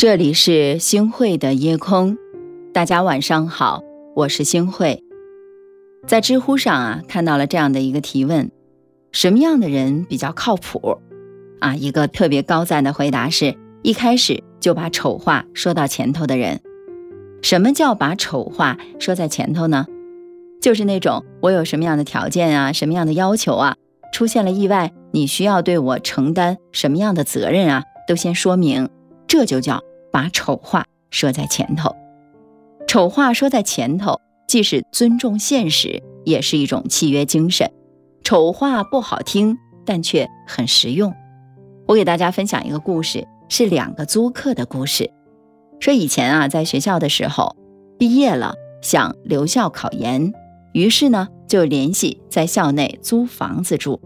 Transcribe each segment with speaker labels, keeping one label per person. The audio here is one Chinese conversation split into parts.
Speaker 1: 这里是星汇的夜空，大家晚上好，我是星汇。在知乎上啊，看到了这样的一个提问：什么样的人比较靠谱？啊，一个特别高赞的回答是：一开始就把丑话说到前头的人。什么叫把丑话说在前头呢？就是那种我有什么样的条件啊，什么样的要求啊，出现了意外，你需要对我承担什么样的责任啊，都先说明，这就叫。把丑话说在前头，丑话说在前头，既是尊重现实，也是一种契约精神。丑话不好听，但却很实用。我给大家分享一个故事，是两个租客的故事。说以前啊，在学校的时候，毕业了想留校考研，于是呢就联系在校内租房子住。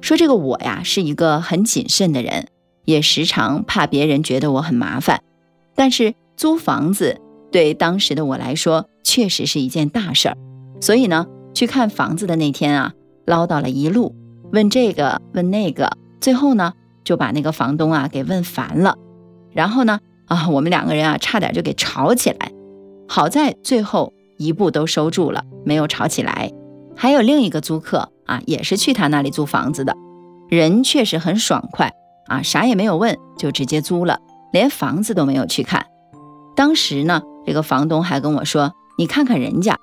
Speaker 1: 说这个我呀，是一个很谨慎的人。也时常怕别人觉得我很麻烦，但是租房子对当时的我来说确实是一件大事儿，所以呢，去看房子的那天啊，唠叨了一路，问这个问那个，最后呢就把那个房东啊给问烦了，然后呢啊，我们两个人啊差点就给吵起来，好在最后一步都收住了，没有吵起来。还有另一个租客啊，也是去他那里租房子的，人确实很爽快。啊，啥也没有问就直接租了，连房子都没有去看。当时呢，这个房东还跟我说：“你看看人家，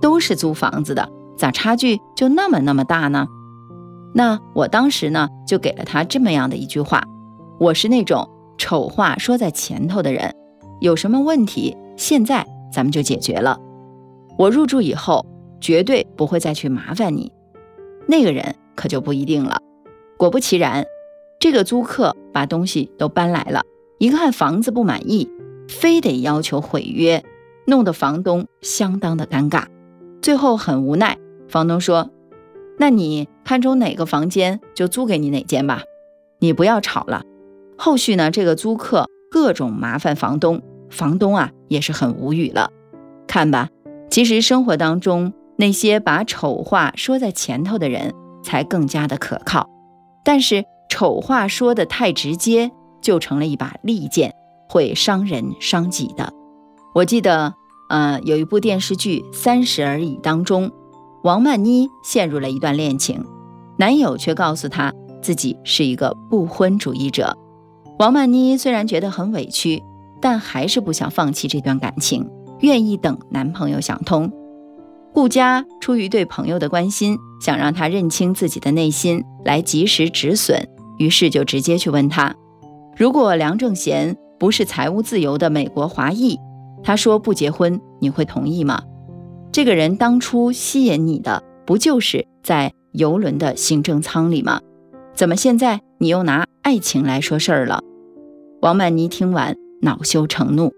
Speaker 1: 都是租房子的，咋差距就那么那么大呢？”那我当时呢，就给了他这么样的一句话：“我是那种丑话说在前头的人，有什么问题，现在咱们就解决了。我入住以后，绝对不会再去麻烦你。”那个人可就不一定了。果不其然。这个租客把东西都搬来了，一看房子不满意，非得要求毁约，弄得房东相当的尴尬。最后很无奈，房东说：“那你看中哪个房间就租给你哪间吧，你不要吵了。”后续呢，这个租客各种麻烦房东，房东啊也是很无语了。看吧，其实生活当中那些把丑话说在前头的人才更加的可靠，但是。丑话说的太直接，就成了一把利剑，会伤人伤己的。我记得，呃，有一部电视剧《三十而已》当中，王曼妮陷入了一段恋情，男友却告诉她自己是一个不婚主义者。王曼妮虽然觉得很委屈，但还是不想放弃这段感情，愿意等男朋友想通。顾佳出于对朋友的关心，想让他认清自己的内心，来及时止损。于是就直接去问他，如果梁正贤不是财务自由的美国华裔，他说不结婚，你会同意吗？这个人当初吸引你的，不就是在游轮的行政舱里吗？怎么现在你又拿爱情来说事儿了？王曼妮听完恼羞成怒。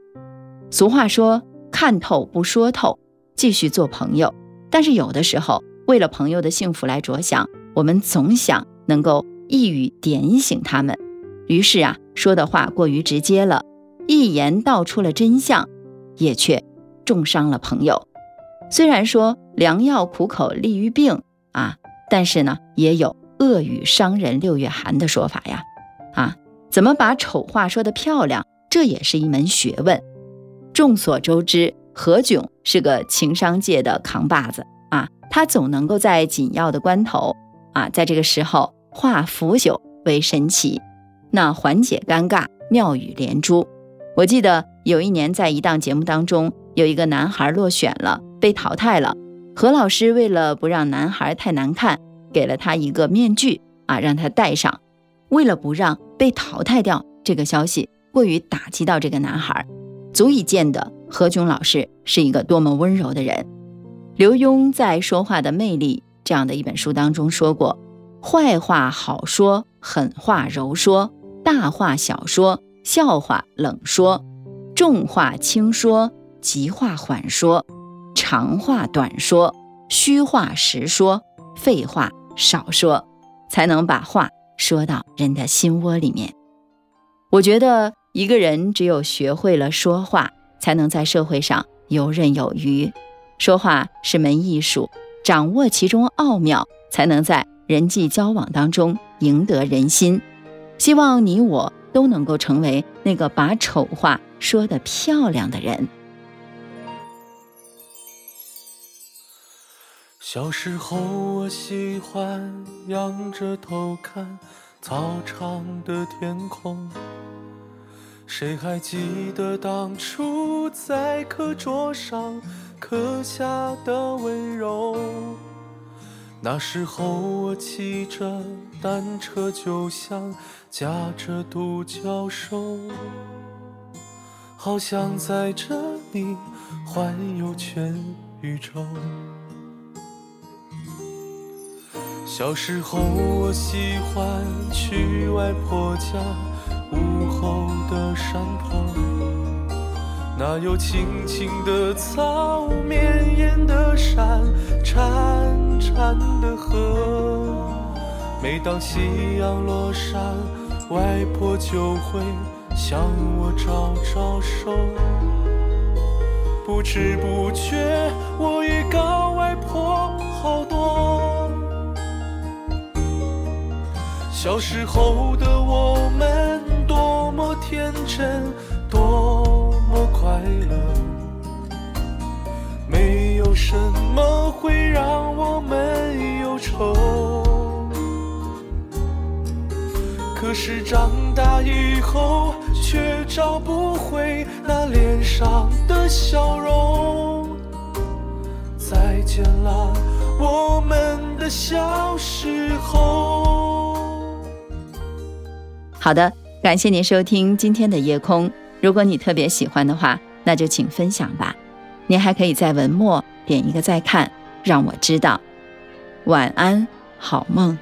Speaker 1: 俗话说，看透不说透，继续做朋友。但是有的时候，为了朋友的幸福来着想，我们总想能够。一语点醒他们，于是啊，说的话过于直接了，一言道出了真相，也却重伤了朋友。虽然说良药苦口利于病啊，但是呢，也有恶语伤人六月寒的说法呀。啊，怎么把丑话说得漂亮，这也是一门学问。众所周知，何炅是个情商界的扛把子啊，他总能够在紧要的关头啊，在这个时候。化腐朽为神奇，那缓解尴尬，妙语连珠。我记得有一年在一档节目当中，有一个男孩落选了，被淘汰了。何老师为了不让男孩太难看，给了他一个面具啊，让他戴上。为了不让被淘汰掉这个消息过于打击到这个男孩，足以见得何炅老师是一个多么温柔的人。刘墉在《说话的魅力》这样的一本书当中说过。坏话好说，狠话柔说，大话小说，笑话冷说，重话轻说，急话缓说，长话短说，虚话实说，废话少说，才能把话说到人的心窝里面。我觉得一个人只有学会了说话，才能在社会上游刃有余。说话是门艺术，掌握其中奥妙，才能在。人际交往当中赢得人心，希望你我都能够成为那个把丑话说得漂亮的人。
Speaker 2: 小时候，我喜欢仰着头看操场的天空。谁还记得当初在课桌上刻下的温柔？那时候我骑着单车，就像驾着独角兽，好想载着你环游全宇宙。小时候我喜欢去外婆家午后的山坡，那有青青的草，绵延的山，潺。潺的河，每当夕阳落山，外婆就会向我招招手。不知不觉，我已高外婆好多。小时候的我们，多么天真，多快乐。没有什么会让我们忧愁，可是长大以后却找不回那脸上的笑容。再见了，我们的小时候。
Speaker 1: 好的，感谢您收听今天的夜空。如果你特别喜欢的话，那就请分享吧。您还可以在文末点一个再看，让我知道。晚安，好梦。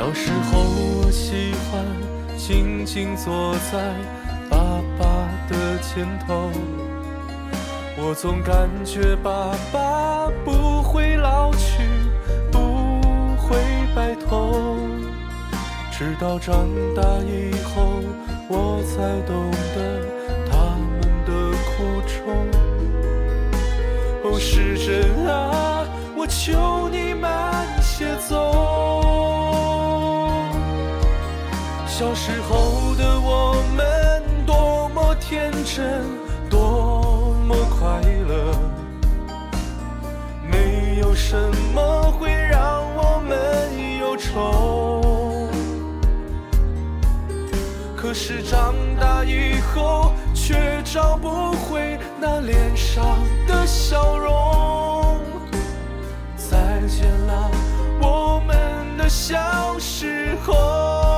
Speaker 2: 小时候，我喜欢。静静坐在爸爸的肩头，我总感觉爸爸不会老去，不会白头。直到长大以后，我才懂得他们的苦衷。哦，时针啊，我求你慢些走。小时候的我们多么天真，多么快乐，没有什么会让我们忧愁。可是长大以后，却找不回那脸上的笑容。再见了，我们的小时候。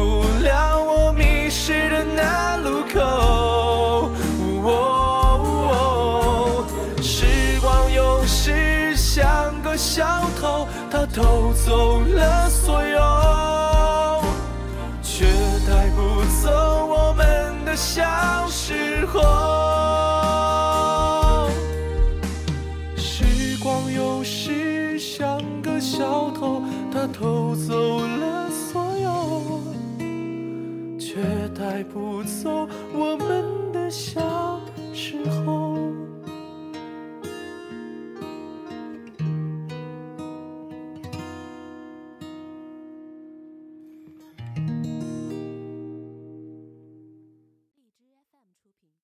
Speaker 2: 不了我迷失的那路口。时光有时像个小偷，他偷走了所有。也带不走我们的小时候。